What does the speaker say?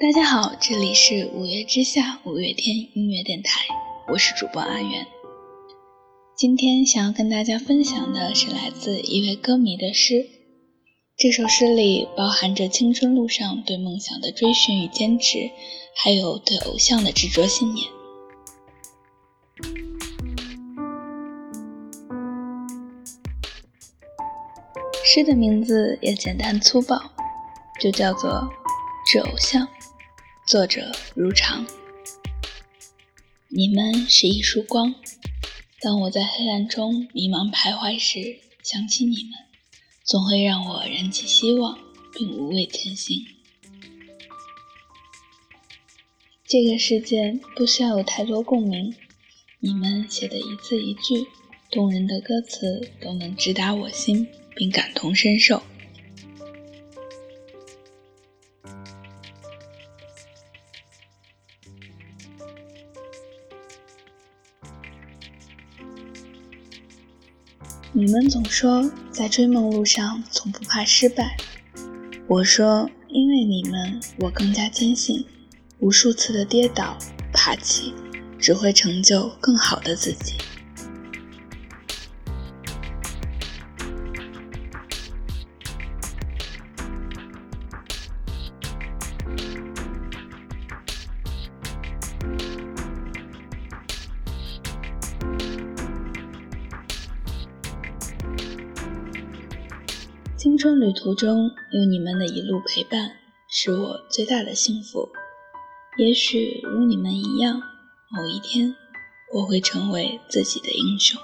大家好，这里是五月之下五月天音乐电台，我是主播阿元。今天想要跟大家分享的是来自一位歌迷的诗，这首诗里包含着青春路上对梦想的追寻与坚持，还有对偶像的执着信念。诗的名字也简单粗暴，就叫做《致偶像》。作者如常，你们是一束光。当我在黑暗中迷茫徘徊时，想起你们，总会让我燃起希望，并无畏前行。这个世界不需要有太多共鸣，你们写的一字一句，动人的歌词都能直达我心，并感同身受。你们总说在追梦路上从不怕失败，我说因为你们，我更加坚信，无数次的跌倒、爬起，只会成就更好的自己。青春旅途中有你们的一路陪伴，是我最大的幸福。也许如你们一样，某一天我会成为自己的英雄。